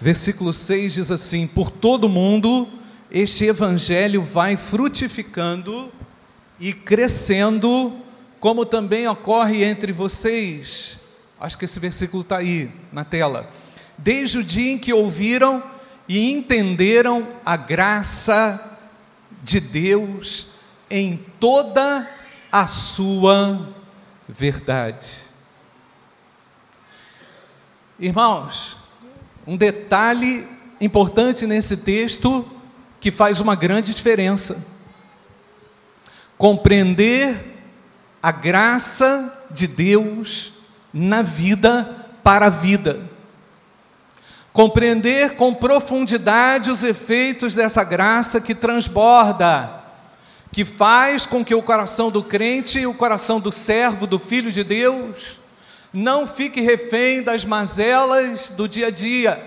Versículo 6 diz assim: Por todo mundo este evangelho vai frutificando e crescendo, como também ocorre entre vocês. Acho que esse versículo está aí na tela. Desde o dia em que ouviram e entenderam a graça de Deus em toda a sua verdade. Irmãos, um detalhe importante nesse texto que faz uma grande diferença. Compreender a graça de Deus na vida para a vida. Compreender com profundidade os efeitos dessa graça que transborda, que faz com que o coração do crente, o coração do servo, do filho de Deus, não fique refém das mazelas do dia a dia,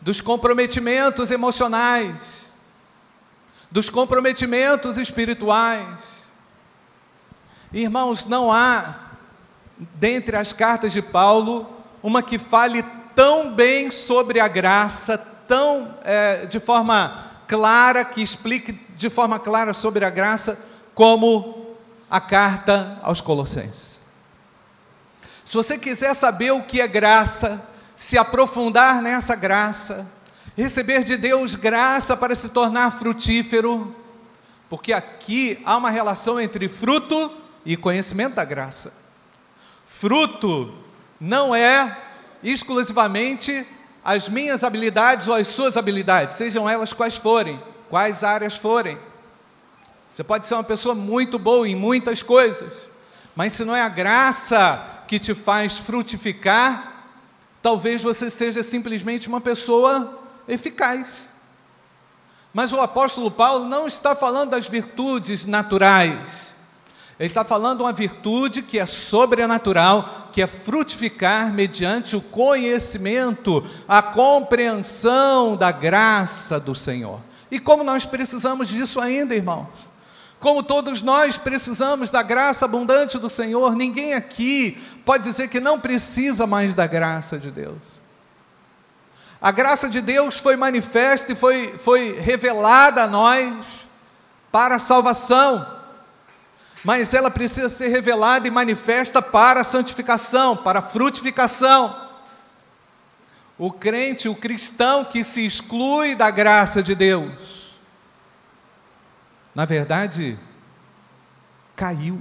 dos comprometimentos emocionais, dos comprometimentos espirituais. Irmãos, não há, dentre as cartas de Paulo, uma que fale tão bem sobre a graça, tão é, de forma clara, que explique de forma clara sobre a graça, como a carta aos Colossenses. Se você quiser saber o que é graça, se aprofundar nessa graça, receber de Deus graça para se tornar frutífero, porque aqui há uma relação entre fruto e conhecimento da graça. Fruto não é exclusivamente as minhas habilidades ou as suas habilidades, sejam elas quais forem, quais áreas forem. Você pode ser uma pessoa muito boa em muitas coisas, mas se não é a graça que te faz frutificar, talvez você seja simplesmente uma pessoa eficaz. Mas o apóstolo Paulo não está falando das virtudes naturais. Ele está falando uma virtude que é sobrenatural, que é frutificar mediante o conhecimento, a compreensão da graça do Senhor. E como nós precisamos disso ainda, irmãos? Como todos nós precisamos da graça abundante do Senhor, ninguém aqui pode dizer que não precisa mais da graça de Deus. A graça de Deus foi manifesta e foi, foi revelada a nós para a salvação, mas ela precisa ser revelada e manifesta para a santificação, para a frutificação. O crente, o cristão que se exclui da graça de Deus, na verdade, caiu,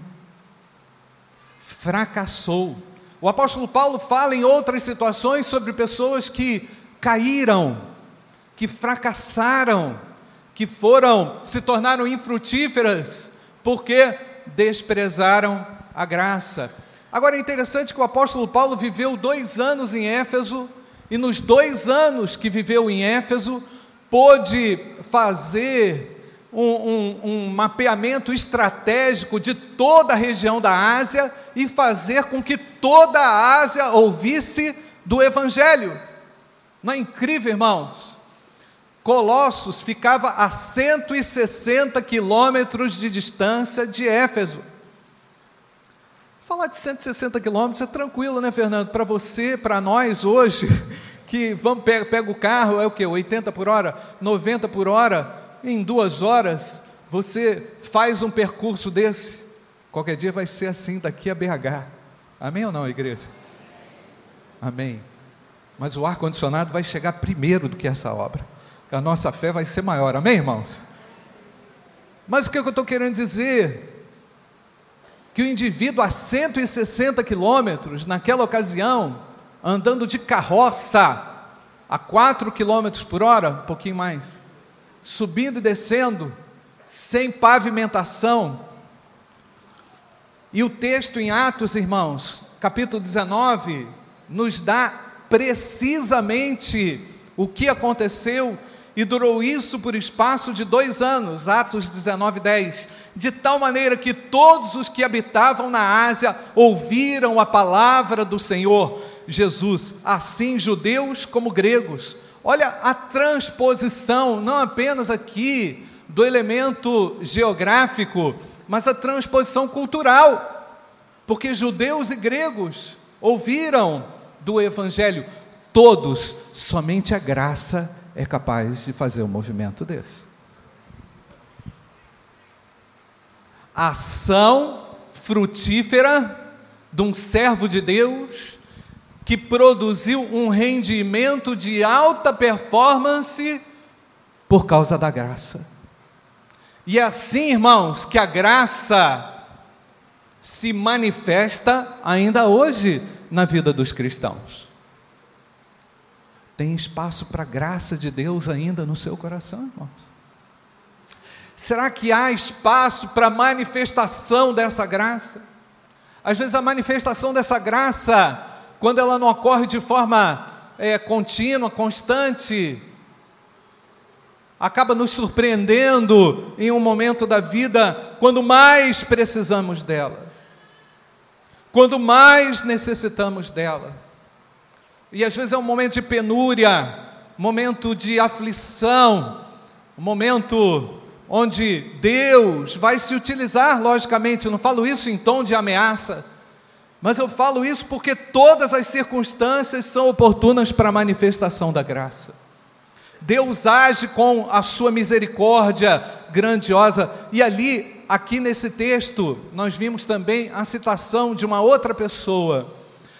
fracassou. O apóstolo Paulo fala em outras situações sobre pessoas que caíram, que fracassaram, que foram, se tornaram infrutíferas, porque desprezaram a graça. Agora é interessante que o apóstolo Paulo viveu dois anos em Éfeso, e nos dois anos que viveu em Éfeso, pôde fazer um, um, um, mapeamento estratégico de toda a região da Ásia e fazer com que toda a Ásia ouvisse do Evangelho. Não é incrível, irmãos? Colossos ficava a 160 quilômetros de distância de Éfeso. Falar de 160 quilômetros é tranquilo, né, Fernando? Para você, para nós hoje, que vamos pega, pega o carro, é o que? 80 por hora, 90 por hora, em duas horas, você faz um percurso desse. Qualquer dia vai ser assim daqui a BH. Amém ou não, igreja? Amém. Mas o ar-condicionado vai chegar primeiro do que essa obra. A nossa fé vai ser maior. Amém, irmãos? Mas o que eu estou querendo dizer? Que o indivíduo a 160 quilômetros, naquela ocasião, andando de carroça, a 4 quilômetros por hora, um pouquinho mais, subindo e descendo, sem pavimentação. E o texto em Atos, irmãos, capítulo 19, nos dá precisamente o que aconteceu e durou isso por espaço de dois anos, Atos 19, 10, de tal maneira que todos os que habitavam na Ásia ouviram a palavra do Senhor Jesus, assim judeus como gregos. Olha a transposição, não apenas aqui do elemento geográfico, mas a transposição cultural, porque judeus e gregos ouviram do Evangelho. Todos, somente a graça é capaz de fazer um movimento desse. Ação frutífera de um servo de Deus que produziu um rendimento de alta performance por causa da graça. E é assim, irmãos, que a graça se manifesta ainda hoje na vida dos cristãos. Tem espaço para a graça de Deus ainda no seu coração, irmãos? Será que há espaço para manifestação dessa graça? Às vezes a manifestação dessa graça, quando ela não ocorre de forma é, contínua, constante, acaba nos surpreendendo em um momento da vida quando mais precisamos dela, quando mais necessitamos dela. E às vezes é um momento de penúria, momento de aflição, um momento onde Deus vai se utilizar, logicamente, eu não falo isso em tom de ameaça, mas eu falo isso porque todas as circunstâncias são oportunas para a manifestação da graça. Deus age com a sua misericórdia grandiosa. E ali, aqui nesse texto, nós vimos também a citação de uma outra pessoa.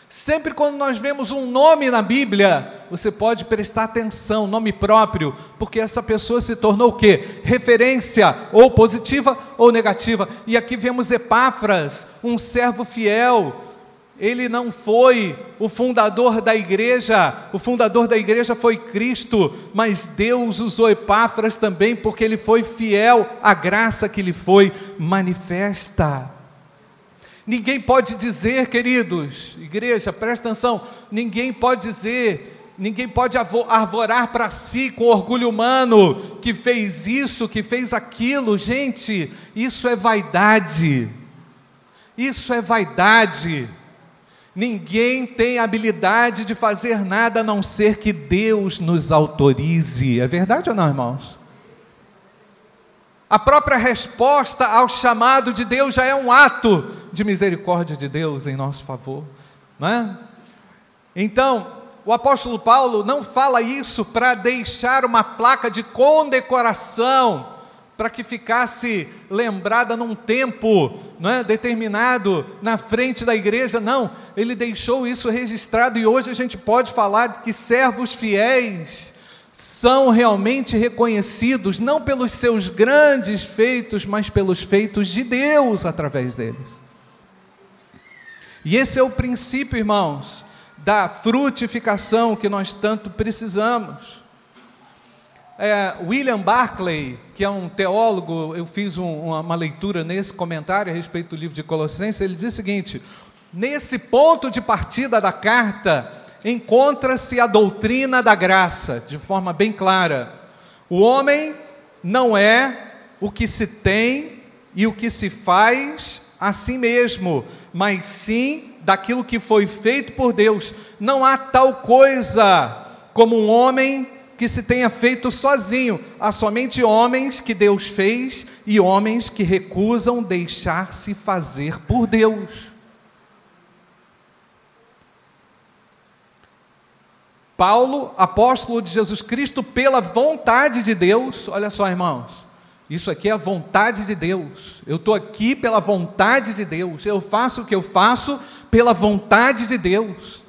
Sempre quando nós vemos um nome na Bíblia, você pode prestar atenção, nome próprio, porque essa pessoa se tornou o quê? Referência, ou positiva ou negativa. E aqui vemos Epáfras, um servo fiel, ele não foi o fundador da igreja, o fundador da igreja foi Cristo, mas Deus usou Epáfras também porque ele foi fiel à graça que lhe foi manifesta. Ninguém pode dizer, queridos, igreja, presta atenção, ninguém pode dizer, ninguém pode arvorar para si com orgulho humano que fez isso, que fez aquilo, gente, isso é vaidade, isso é vaidade. Ninguém tem habilidade de fazer nada a não ser que Deus nos autorize. É verdade ou não, irmãos? A própria resposta ao chamado de Deus já é um ato de misericórdia de Deus em nosso favor, não é? Então, o apóstolo Paulo não fala isso para deixar uma placa de condecoração para que ficasse lembrada num tempo não é, determinado na frente da igreja, não, ele deixou isso registrado e hoje a gente pode falar que servos fiéis são realmente reconhecidos não pelos seus grandes feitos, mas pelos feitos de Deus através deles. E esse é o princípio, irmãos, da frutificação que nós tanto precisamos. É, William Barclay, que é um teólogo, eu fiz um, uma, uma leitura nesse comentário a respeito do livro de Colossenses, ele diz o seguinte: nesse ponto de partida da carta, encontra-se a doutrina da graça, de forma bem clara. O homem não é o que se tem e o que se faz a si mesmo, mas sim daquilo que foi feito por Deus. Não há tal coisa como um homem que se tenha feito sozinho. Há somente homens que Deus fez e homens que recusam deixar-se fazer por Deus. Paulo, apóstolo de Jesus Cristo, pela vontade de Deus, olha só, irmãos, isso aqui é a vontade de Deus. Eu estou aqui pela vontade de Deus. Eu faço o que eu faço pela vontade de Deus.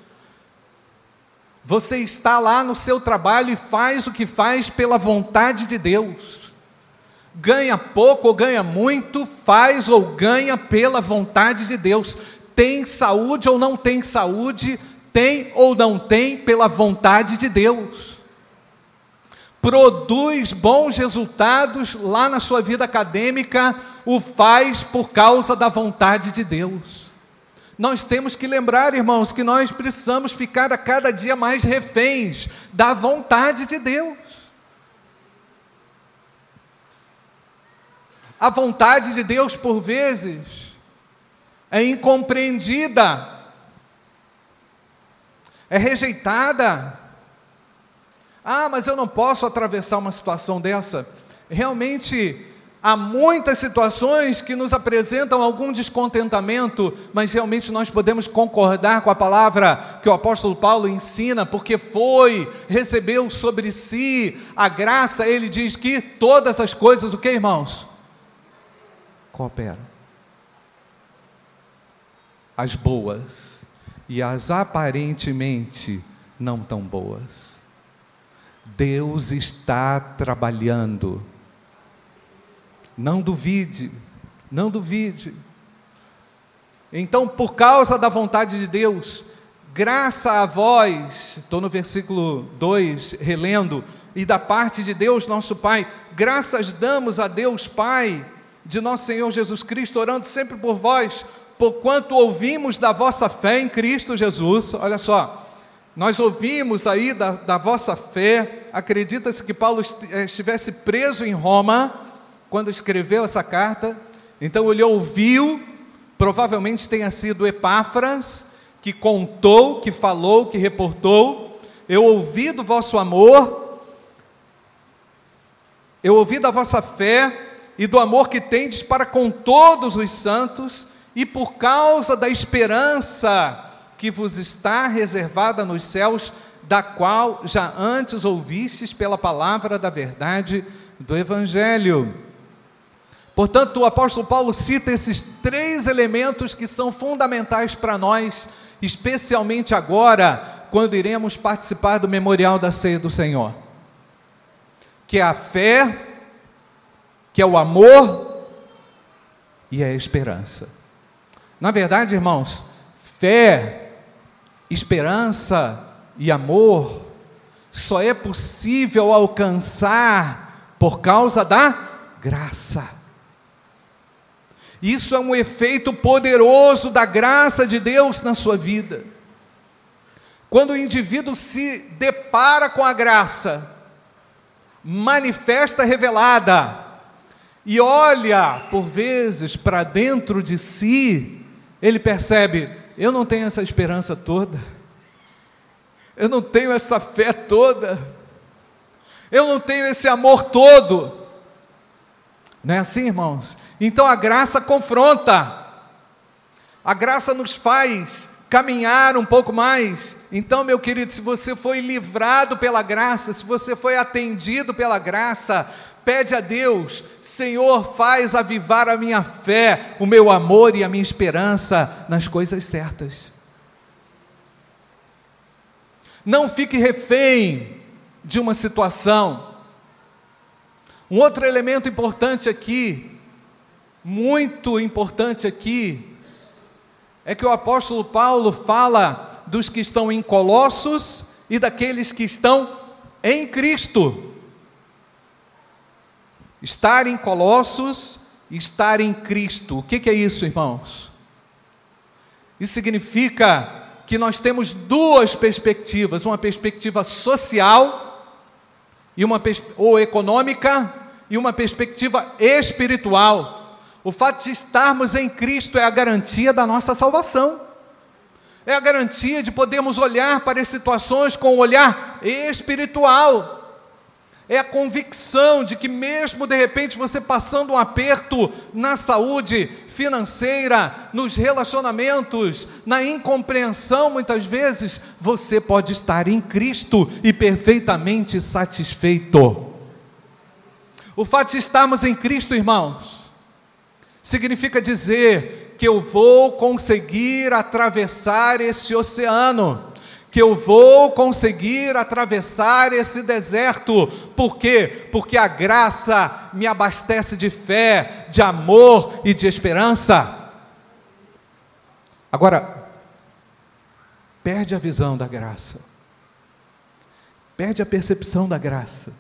Você está lá no seu trabalho e faz o que faz pela vontade de Deus. Ganha pouco ou ganha muito, faz ou ganha pela vontade de Deus. Tem saúde ou não tem saúde, tem ou não tem pela vontade de Deus. Produz bons resultados lá na sua vida acadêmica, o faz por causa da vontade de Deus. Nós temos que lembrar, irmãos, que nós precisamos ficar a cada dia mais reféns da vontade de Deus. A vontade de Deus, por vezes, é incompreendida, é rejeitada. Ah, mas eu não posso atravessar uma situação dessa. Realmente, Há muitas situações que nos apresentam algum descontentamento, mas realmente nós podemos concordar com a palavra que o apóstolo Paulo ensina, porque foi, recebeu sobre si a graça, ele diz que todas as coisas, o que irmãos? Cooperam. As boas e as aparentemente não tão boas. Deus está trabalhando não duvide, não duvide. Então, por causa da vontade de Deus, graça a vós, estou no versículo 2, relendo, e da parte de Deus, nosso Pai, graças damos a Deus Pai, de nosso Senhor Jesus Cristo, orando sempre por vós, por quanto ouvimos da vossa fé em Cristo Jesus. Olha só, nós ouvimos aí da, da vossa fé, acredita-se que Paulo eh, estivesse preso em Roma, quando escreveu essa carta, então ele ouviu, provavelmente tenha sido Epáfras, que contou, que falou, que reportou. Eu ouvi do vosso amor, eu ouvi da vossa fé e do amor que tendes para com todos os santos, e por causa da esperança que vos está reservada nos céus, da qual já antes ouvistes pela palavra da verdade do Evangelho. Portanto, o apóstolo Paulo cita esses três elementos que são fundamentais para nós, especialmente agora, quando iremos participar do memorial da ceia do Senhor. Que é a fé, que é o amor e a esperança. Na verdade, irmãos, fé, esperança e amor só é possível alcançar por causa da graça. Isso é um efeito poderoso da graça de Deus na sua vida. Quando o indivíduo se depara com a graça, manifesta revelada, e olha, por vezes, para dentro de si, ele percebe: eu não tenho essa esperança toda, eu não tenho essa fé toda, eu não tenho esse amor todo. Não é assim, irmãos? Então a graça confronta, a graça nos faz caminhar um pouco mais. Então, meu querido, se você foi livrado pela graça, se você foi atendido pela graça, pede a Deus, Senhor, faz avivar a minha fé, o meu amor e a minha esperança nas coisas certas. Não fique refém de uma situação. Um outro elemento importante aqui, muito importante aqui, é que o apóstolo Paulo fala dos que estão em Colossos e daqueles que estão em Cristo. Estar em Colossos estar em Cristo. O que, que é isso, irmãos? Isso significa que nós temos duas perspectivas: uma perspectiva social e uma ou econômica e uma perspectiva espiritual. O fato de estarmos em Cristo é a garantia da nossa salvação. É a garantia de podermos olhar para as situações com um olhar espiritual. É a convicção de que, mesmo de repente você passando um aperto na saúde financeira, nos relacionamentos, na incompreensão, muitas vezes, você pode estar em Cristo e perfeitamente satisfeito. O fato de estarmos em Cristo, irmãos, significa dizer que eu vou conseguir atravessar esse oceano que eu vou conseguir atravessar esse deserto. Por quê? Porque a graça me abastece de fé, de amor e de esperança. Agora, perde a visão da graça, perde a percepção da graça.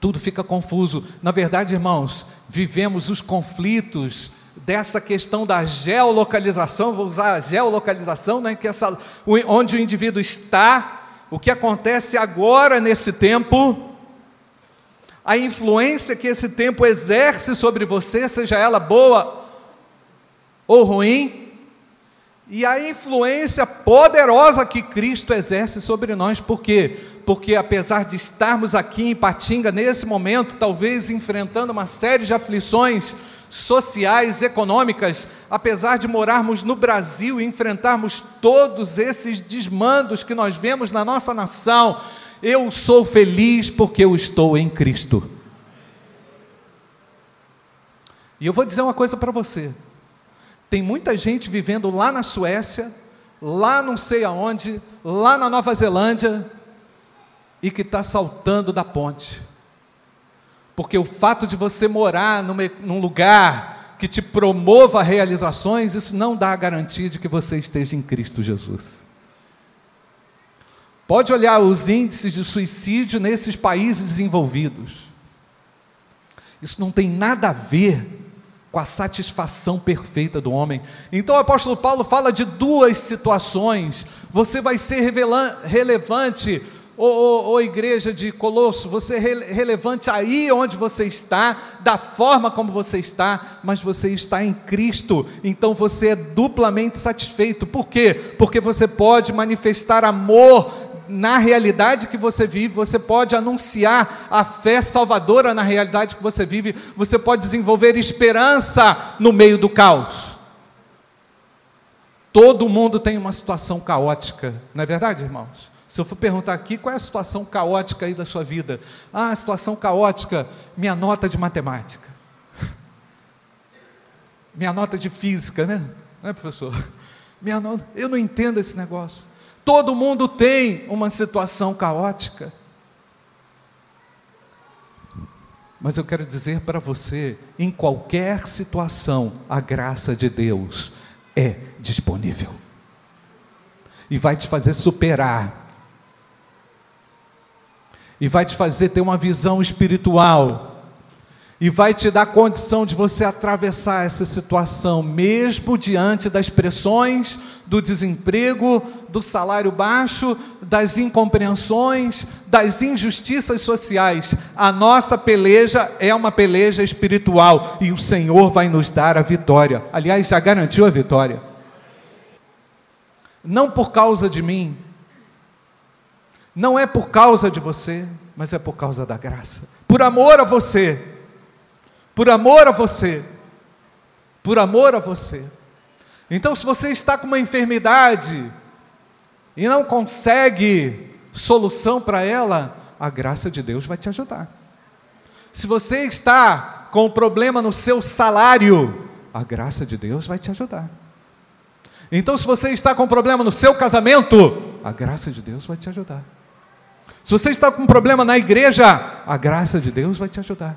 Tudo fica confuso. Na verdade, irmãos, vivemos os conflitos dessa questão da geolocalização, vou usar a geolocalização, né, que essa, onde o indivíduo está, o que acontece agora nesse tempo, a influência que esse tempo exerce sobre você, seja ela boa ou ruim, e a influência poderosa que Cristo exerce sobre nós, por quê? Porque apesar de estarmos aqui em Patinga nesse momento, talvez enfrentando uma série de aflições sociais, econômicas, apesar de morarmos no Brasil e enfrentarmos todos esses desmandos que nós vemos na nossa nação, eu sou feliz porque eu estou em Cristo. E eu vou dizer uma coisa para você: tem muita gente vivendo lá na Suécia, lá não sei aonde, lá na Nova Zelândia, e que está saltando da ponte. Porque o fato de você morar numa, num lugar que te promova realizações, isso não dá a garantia de que você esteja em Cristo Jesus. Pode olhar os índices de suicídio nesses países desenvolvidos. Isso não tem nada a ver com a satisfação perfeita do homem. Então o apóstolo Paulo fala de duas situações. Você vai ser relevante, ô, ô, ô, igreja de Colosso, você é relevante aí onde você está, da forma como você está, mas você está em Cristo, então você é duplamente satisfeito. Por quê? Porque você pode manifestar amor na realidade que você vive, você pode anunciar a fé salvadora na realidade que você vive, você pode desenvolver esperança no meio do caos. Todo mundo tem uma situação caótica, não é verdade, irmãos? Se eu for perguntar aqui, qual é a situação caótica aí da sua vida? Ah, situação caótica, minha nota de matemática. Minha nota de física, né? Não é, professor? Minha nota, eu não entendo esse negócio. Todo mundo tem uma situação caótica. Mas eu quero dizer para você, em qualquer situação, a graça de Deus é disponível. E vai te fazer superar. E vai te fazer ter uma visão espiritual e vai te dar condição de você atravessar essa situação, mesmo diante das pressões do desemprego, do salário baixo, das incompreensões, das injustiças sociais. A nossa peleja é uma peleja espiritual e o Senhor vai nos dar a vitória. Aliás, já garantiu a vitória. Não por causa de mim, não é por causa de você, mas é por causa da graça. Por amor a você por amor a você. Por amor a você. Então, se você está com uma enfermidade e não consegue solução para ela, a graça de Deus vai te ajudar. Se você está com um problema no seu salário, a graça de Deus vai te ajudar. Então, se você está com um problema no seu casamento, a graça de Deus vai te ajudar. Se você está com um problema na igreja, a graça de Deus vai te ajudar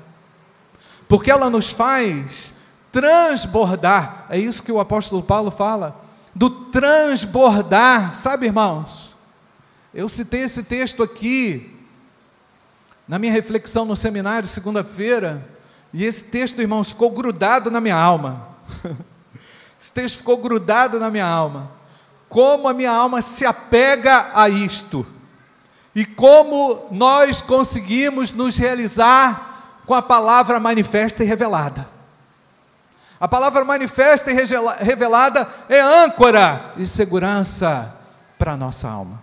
porque ela nos faz transbordar. É isso que o apóstolo Paulo fala, do transbordar, sabe, irmãos? Eu citei esse texto aqui na minha reflexão no seminário segunda-feira, e esse texto, irmãos, ficou grudado na minha alma. esse texto ficou grudado na minha alma. Como a minha alma se apega a isto. E como nós conseguimos nos realizar com a palavra manifesta e revelada. A palavra manifesta e revelada é âncora de segurança para a nossa alma.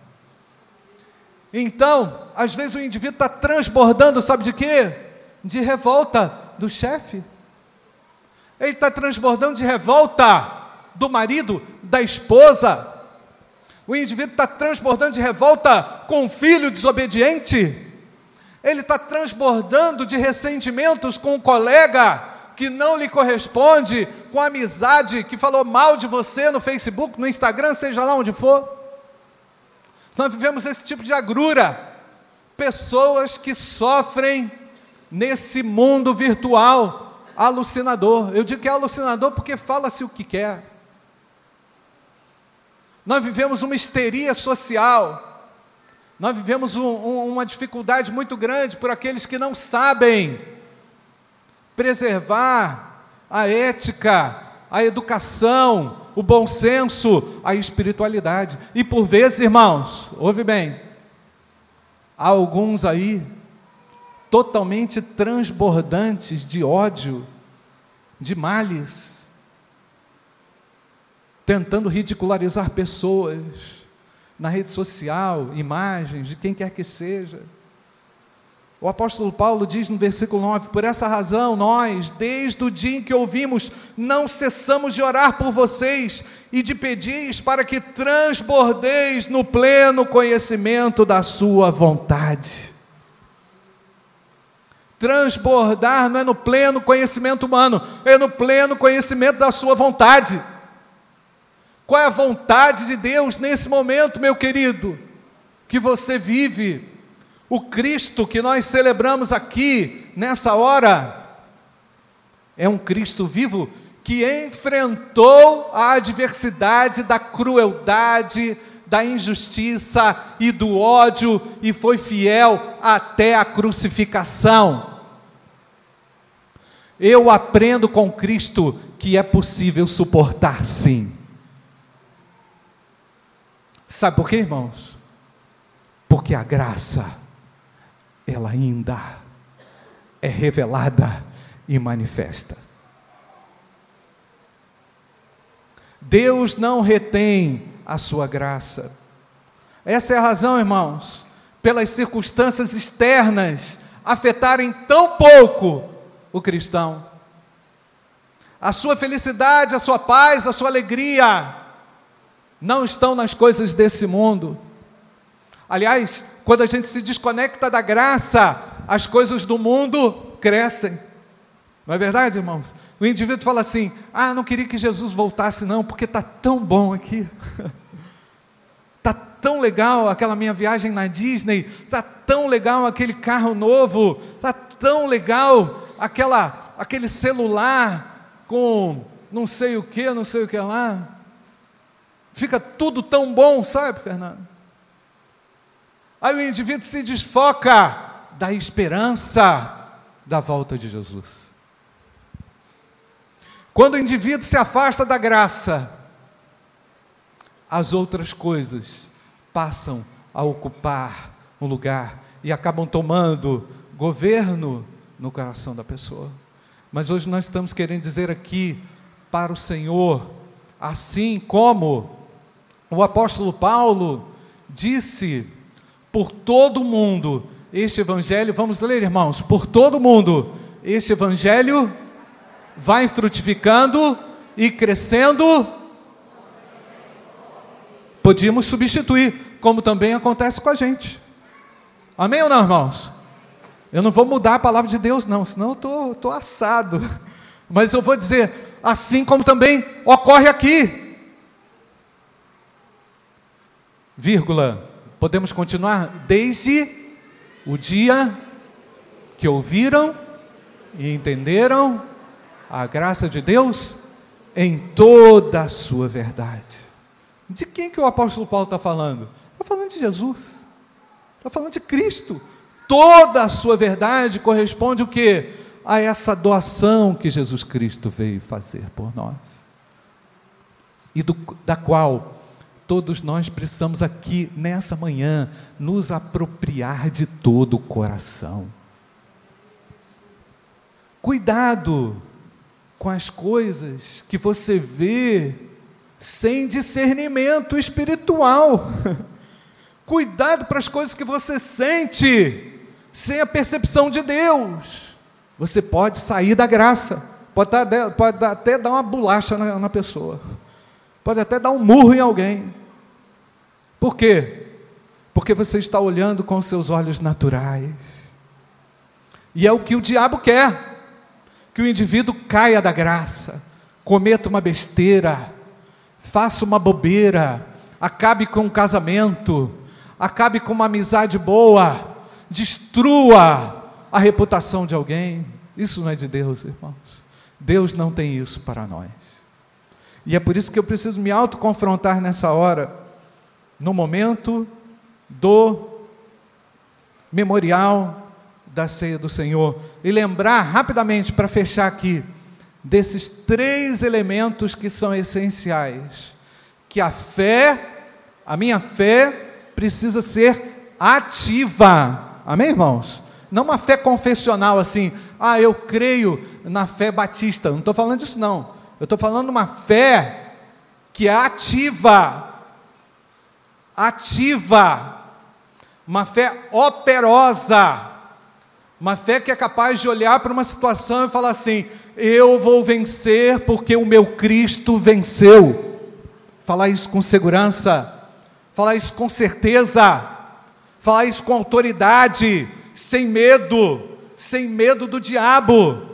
Então, às vezes o indivíduo está transbordando, sabe de quê? De revolta do chefe. Ele está transbordando de revolta do marido, da esposa. O indivíduo está transbordando de revolta com o filho desobediente. Ele está transbordando de ressentimentos com um colega que não lhe corresponde, com amizade que falou mal de você no Facebook, no Instagram, seja lá onde for. Nós vivemos esse tipo de agrura. Pessoas que sofrem nesse mundo virtual alucinador. Eu digo que é alucinador porque fala-se o que quer. Nós vivemos uma histeria social nós vivemos um, um, uma dificuldade muito grande por aqueles que não sabem preservar a ética, a educação, o bom senso, a espiritualidade. E por vezes, irmãos, ouve bem, há alguns aí totalmente transbordantes de ódio, de males, tentando ridicularizar pessoas na rede social, imagens de quem quer que seja. O apóstolo Paulo diz no versículo 9: Por essa razão, nós, desde o dia em que ouvimos, não cessamos de orar por vocês e de pedir para que transbordeis no pleno conhecimento da Sua vontade. Transbordar não é no pleno conhecimento humano, é no pleno conhecimento da Sua vontade. Qual é a vontade de Deus nesse momento, meu querido, que você vive? O Cristo que nós celebramos aqui, nessa hora, é um Cristo vivo que enfrentou a adversidade da crueldade, da injustiça e do ódio e foi fiel até a crucificação. Eu aprendo com Cristo que é possível suportar sim. Sabe por quê, irmãos? Porque a graça ela ainda é revelada e manifesta. Deus não retém a sua graça. Essa é a razão, irmãos, pelas circunstâncias externas afetarem tão pouco o cristão. A sua felicidade, a sua paz, a sua alegria não estão nas coisas desse mundo. Aliás, quando a gente se desconecta da graça, as coisas do mundo crescem. Não é verdade, irmãos? O indivíduo fala assim: Ah, não queria que Jesus voltasse, não, porque está tão bom aqui. Está tão legal aquela minha viagem na Disney, está tão legal aquele carro novo, está tão legal aquela, aquele celular com não sei o que, não sei o que lá. Fica tudo tão bom, sabe, Fernando? Aí o indivíduo se desfoca da esperança da volta de Jesus. Quando o indivíduo se afasta da graça, as outras coisas passam a ocupar um lugar e acabam tomando governo no coração da pessoa. Mas hoje nós estamos querendo dizer aqui para o Senhor, assim como o apóstolo Paulo disse por todo mundo. Este evangelho, vamos ler, irmãos, por todo mundo. Este evangelho vai frutificando e crescendo. Podíamos substituir, como também acontece com a gente. Amém ou não, irmãos? Eu não vou mudar a palavra de Deus, não, senão eu estou tô, tô assado. Mas eu vou dizer, assim como também ocorre aqui. Vírgula Podemos continuar? Desde o dia que ouviram e entenderam a graça de Deus em toda a sua verdade. De quem que o apóstolo Paulo está falando? Está falando de Jesus. Está falando de Cristo. Toda a sua verdade corresponde o que? A essa doação que Jesus Cristo veio fazer por nós. E do, da qual todos nós precisamos aqui, nessa manhã, nos apropriar de todo o coração. Cuidado com as coisas que você vê sem discernimento espiritual. Cuidado para as coisas que você sente sem a percepção de Deus. Você pode sair da graça, pode, até dar uma bolacha na pessoa, pode até dar um murro em alguém. Por quê? Porque você está olhando com seus olhos naturais. E é o que o diabo quer: que o indivíduo caia da graça, cometa uma besteira, faça uma bobeira, acabe com um casamento, acabe com uma amizade boa, destrua a reputação de alguém. Isso não é de Deus, irmãos. Deus não tem isso para nós. E é por isso que eu preciso me autoconfrontar nessa hora no momento do memorial da ceia do Senhor e lembrar rapidamente para fechar aqui desses três elementos que são essenciais, que a fé, a minha fé precisa ser ativa. Amém, irmãos? Não uma fé confessional assim, ah, eu creio na fé batista. Não estou falando disso, não. Eu estou falando uma fé que é ativa ativa, uma fé operosa, uma fé que é capaz de olhar para uma situação e falar assim: eu vou vencer porque o meu Cristo venceu. Falar isso com segurança, falar isso com certeza, falar isso com autoridade, sem medo, sem medo do diabo.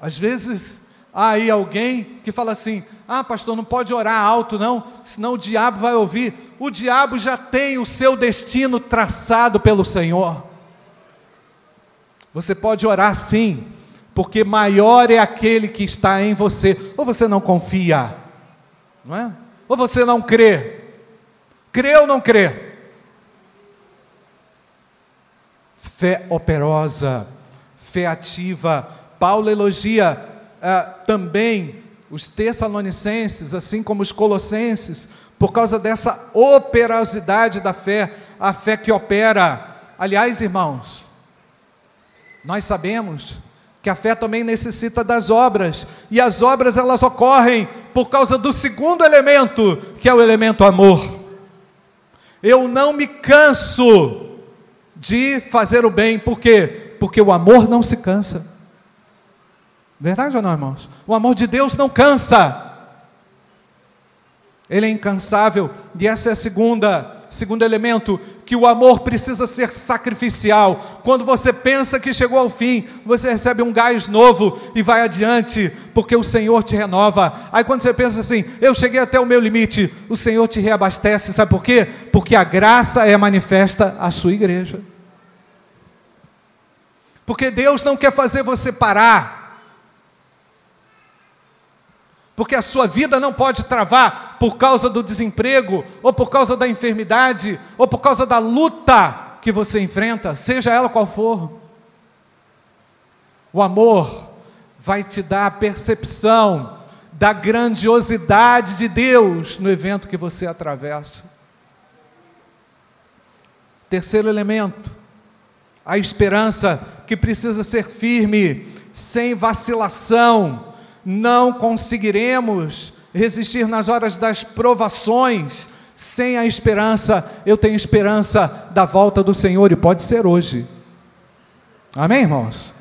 Às vezes há aí alguém que fala assim: ah, pastor, não pode orar alto, não, senão o diabo vai ouvir. O diabo já tem o seu destino traçado pelo Senhor. Você pode orar sim, porque maior é aquele que está em você. Ou você não confia, não é? Ou você não crê. Crê ou não crê? Fé operosa, fé ativa. Paulo elogia ah, também os Tessalonicenses, assim como os Colossenses, por causa dessa operosidade da fé, a fé que opera. Aliás, irmãos, nós sabemos que a fé também necessita das obras, e as obras elas ocorrem por causa do segundo elemento, que é o elemento amor. Eu não me canso de fazer o bem, por quê? Porque o amor não se cansa. Verdade ou não, irmãos? O amor de Deus não cansa. Ele é incansável, e essa é a segunda, segundo elemento, que o amor precisa ser sacrificial. Quando você pensa que chegou ao fim, você recebe um gás novo e vai adiante, porque o Senhor te renova. Aí quando você pensa assim, eu cheguei até o meu limite, o Senhor te reabastece, sabe por quê? Porque a graça é manifesta à sua igreja. Porque Deus não quer fazer você parar porque a sua vida não pode travar por causa do desemprego, ou por causa da enfermidade, ou por causa da luta que você enfrenta, seja ela qual for. O amor vai te dar a percepção da grandiosidade de Deus no evento que você atravessa. Terceiro elemento, a esperança que precisa ser firme, sem vacilação, não conseguiremos resistir nas horas das provações sem a esperança. Eu tenho esperança da volta do Senhor e pode ser hoje. Amém, irmãos?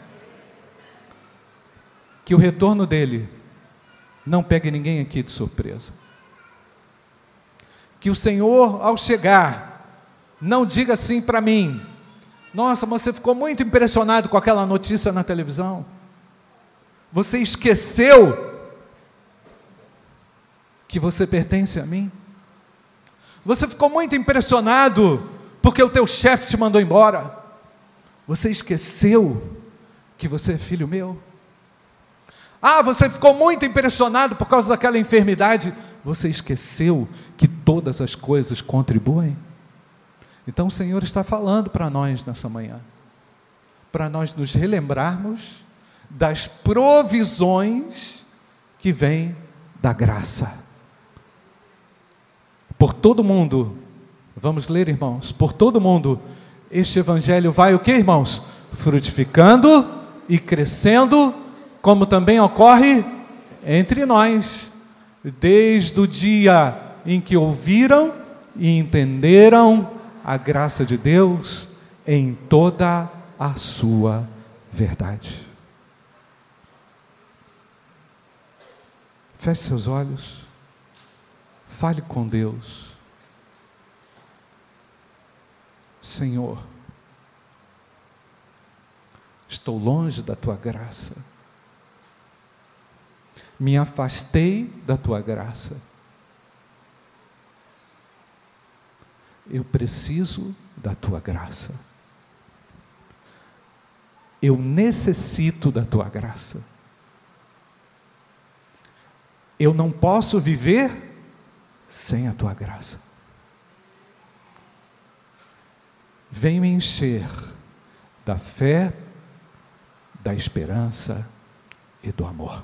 Que o retorno dele não pegue ninguém aqui de surpresa. Que o Senhor, ao chegar, não diga assim para mim: Nossa, você ficou muito impressionado com aquela notícia na televisão. Você esqueceu que você pertence a mim? Você ficou muito impressionado porque o teu chefe te mandou embora? Você esqueceu que você é filho meu? Ah, você ficou muito impressionado por causa daquela enfermidade? Você esqueceu que todas as coisas contribuem? Então o Senhor está falando para nós nessa manhã, para nós nos relembrarmos das provisões que vêm da graça. Por todo mundo, vamos ler, irmãos, por todo mundo, este evangelho vai o que, irmãos? Frutificando e crescendo, como também ocorre entre nós, desde o dia em que ouviram e entenderam a graça de Deus em toda a sua verdade. Feche seus olhos. Fale com Deus. Senhor, estou longe da tua graça. Me afastei da tua graça. Eu preciso da tua graça. Eu necessito da tua graça. Eu não posso viver sem a tua graça. Vem me encher da fé, da esperança e do amor.